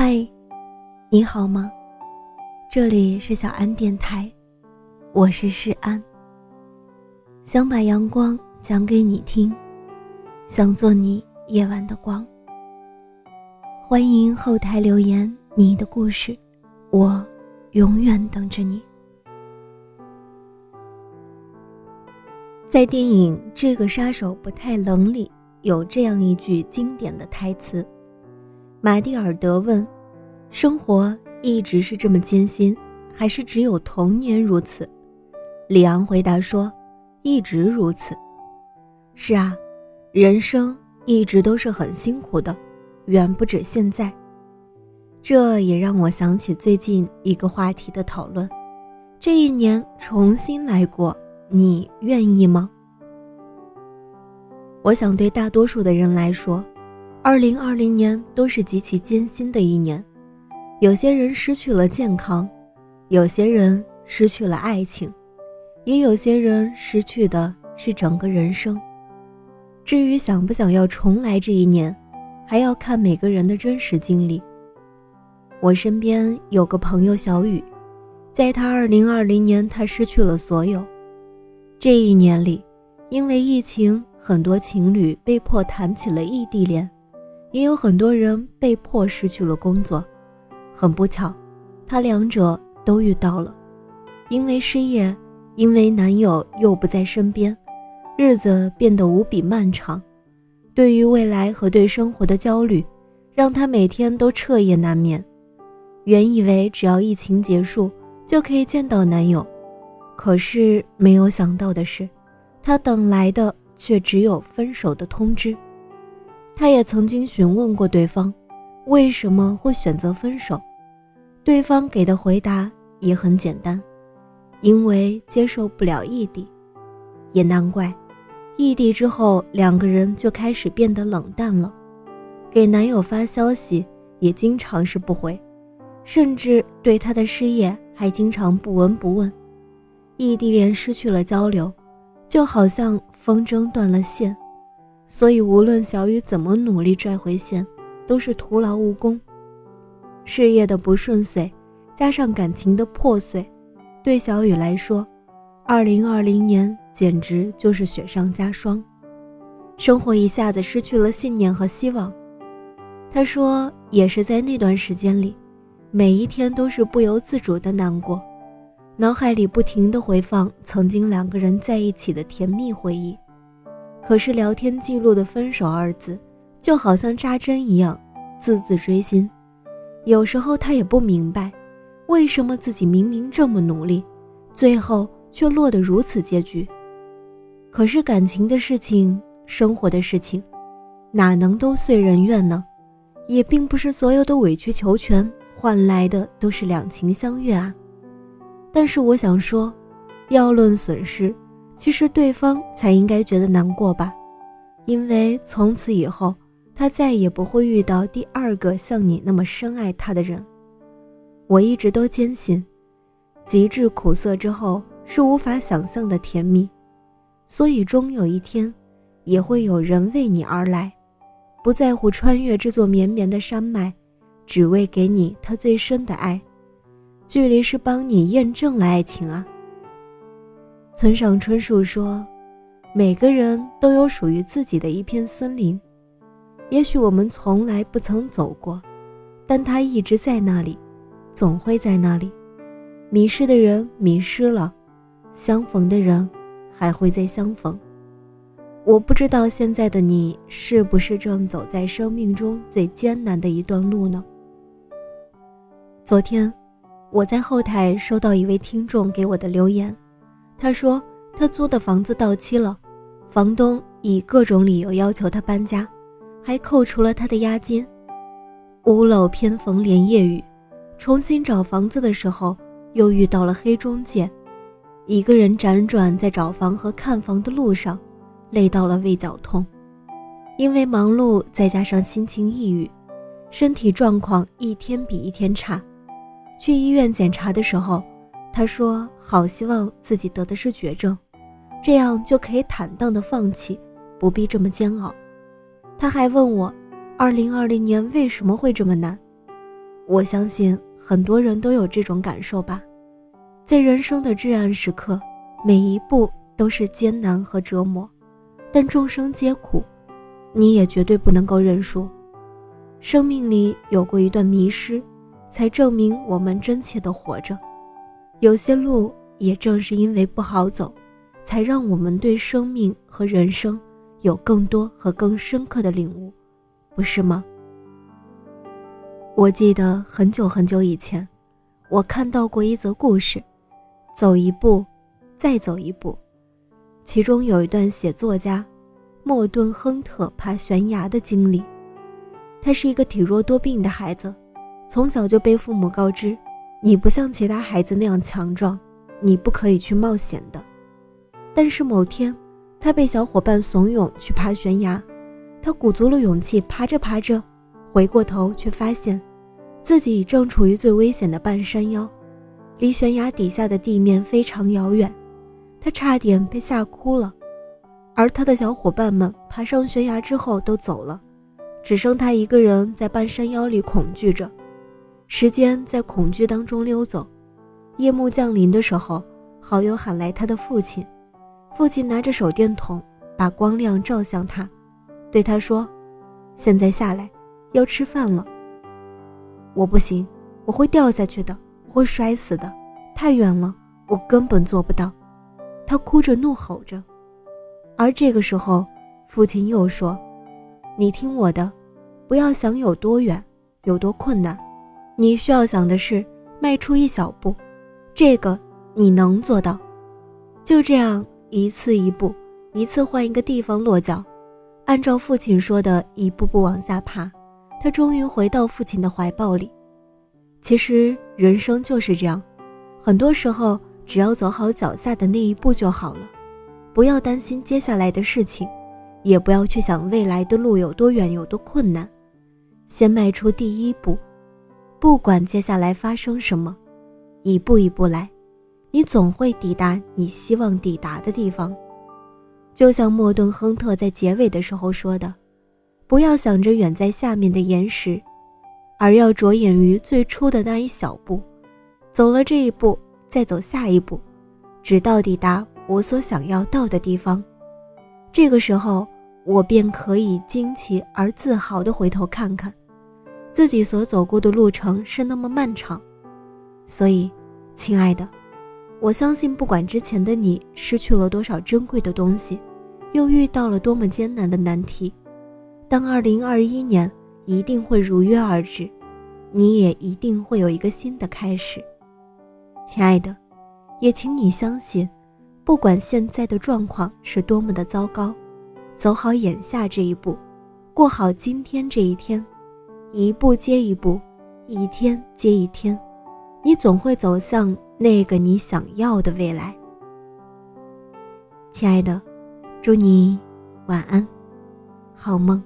嗨，你好吗？这里是小安电台，我是诗安。想把阳光讲给你听，想做你夜晚的光。欢迎后台留言你的故事，我永远等着你。在电影《这个杀手不太冷》里，有这样一句经典的台词。玛蒂尔德问：“生活一直是这么艰辛，还是只有童年如此？”里昂回答说：“一直如此。”是啊，人生一直都是很辛苦的，远不止现在。这也让我想起最近一个话题的讨论：这一年重新来过，你愿意吗？我想对大多数的人来说。二零二零年都是极其艰辛的一年，有些人失去了健康，有些人失去了爱情，也有些人失去的是整个人生。至于想不想要重来这一年，还要看每个人的真实经历。我身边有个朋友小雨，在他二零二零年，他失去了所有。这一年里，因为疫情，很多情侣被迫谈起了异地恋。也有很多人被迫失去了工作，很不巧，他两者都遇到了。因为失业，因为男友又不在身边，日子变得无比漫长。对于未来和对生活的焦虑，让他每天都彻夜难眠。原以为只要疫情结束就可以见到男友，可是没有想到的是，他等来的却只有分手的通知。他也曾经询问过对方，为什么会选择分手，对方给的回答也很简单，因为接受不了异地。也难怪，异地之后两个人就开始变得冷淡了，给男友发消息也经常是不回，甚至对他的失业还经常不闻不问。异地恋失去了交流，就好像风筝断了线。所以，无论小雨怎么努力拽回线，都是徒劳无功。事业的不顺遂，加上感情的破碎，对小雨来说，2020年简直就是雪上加霜。生活一下子失去了信念和希望。他说，也是在那段时间里，每一天都是不由自主的难过，脑海里不停的回放曾经两个人在一起的甜蜜回忆。可是聊天记录的“分手”二字，就好像扎针一样，字字锥心。有时候他也不明白，为什么自己明明这么努力，最后却落得如此结局。可是感情的事情，生活的事情，哪能都遂人愿呢？也并不是所有的委曲求全换来的都是两情相悦啊。但是我想说，要论损失。其实对方才应该觉得难过吧，因为从此以后，他再也不会遇到第二个像你那么深爱他的人。我一直都坚信，极致苦涩之后是无法想象的甜蜜，所以终有一天，也会有人为你而来，不在乎穿越这座绵绵的山脉，只为给你他最深的爱。距离是帮你验证了爱情啊。村上春树说：“每个人都有属于自己的一片森林，也许我们从来不曾走过，但它一直在那里，总会在那里。迷失的人迷失了，相逢的人还会再相逢。我不知道现在的你是不是正走在生命中最艰难的一段路呢？昨天，我在后台收到一位听众给我的留言。”他说，他租的房子到期了，房东以各种理由要求他搬家，还扣除了他的押金。屋漏偏逢连夜雨，重新找房子的时候又遇到了黑中介，一个人辗转在找房和看房的路上，累到了胃绞痛。因为忙碌，再加上心情抑郁，身体状况一天比一天差。去医院检查的时候。他说：“好希望自己得的是绝症，这样就可以坦荡的放弃，不必这么煎熬。”他还问我：“二零二零年为什么会这么难？”我相信很多人都有这种感受吧，在人生的至暗时刻，每一步都是艰难和折磨，但众生皆苦，你也绝对不能够认输。生命里有过一段迷失，才证明我们真切的活着。有些路也正是因为不好走，才让我们对生命和人生有更多和更深刻的领悟，不是吗？我记得很久很久以前，我看到过一则故事，走一步，再走一步。其中有一段写作家莫顿·亨特爬悬崖的经历。他是一个体弱多病的孩子，从小就被父母告知：“你不像其他孩子那样强壮，你不可以去冒险的。”但是某天，他被小伙伴怂恿去爬悬崖，他鼓足了勇气，爬着爬着，回过头却发现。自己正处于最危险的半山腰，离悬崖底下的地面非常遥远，他差点被吓哭了。而他的小伙伴们爬上悬崖之后都走了，只剩他一个人在半山腰里恐惧着。时间在恐惧当中溜走，夜幕降临的时候，好友喊来他的父亲，父亲拿着手电筒把光亮照向他，对他说：“现在下来，要吃饭了。”我不行，我会掉下去的，我会摔死的，太远了，我根本做不到。他哭着怒吼着，而这个时候，父亲又说：“你听我的，不要想有多远，有多困难，你需要想的是迈出一小步，这个你能做到。就这样，一次一步，一次换一个地方落脚，按照父亲说的，一步步往下爬。”他终于回到父亲的怀抱里。其实人生就是这样，很多时候只要走好脚下的那一步就好了，不要担心接下来的事情，也不要去想未来的路有多远有多困难，先迈出第一步，不管接下来发生什么，一步一步来，你总会抵达你希望抵达的地方。就像莫顿·亨特在结尾的时候说的。不要想着远在下面的岩石，而要着眼于最初的那一小步。走了这一步，再走下一步，直到抵达我所想要到的地方。这个时候，我便可以惊奇而自豪地回头看看，自己所走过的路程是那么漫长。所以，亲爱的，我相信，不管之前的你失去了多少珍贵的东西，又遇到了多么艰难的难题。当二零二一年一定会如约而至，你也一定会有一个新的开始，亲爱的，也请你相信，不管现在的状况是多么的糟糕，走好眼下这一步，过好今天这一天，一步接一步，一天接一天，你总会走向那个你想要的未来。亲爱的，祝你晚安，好梦。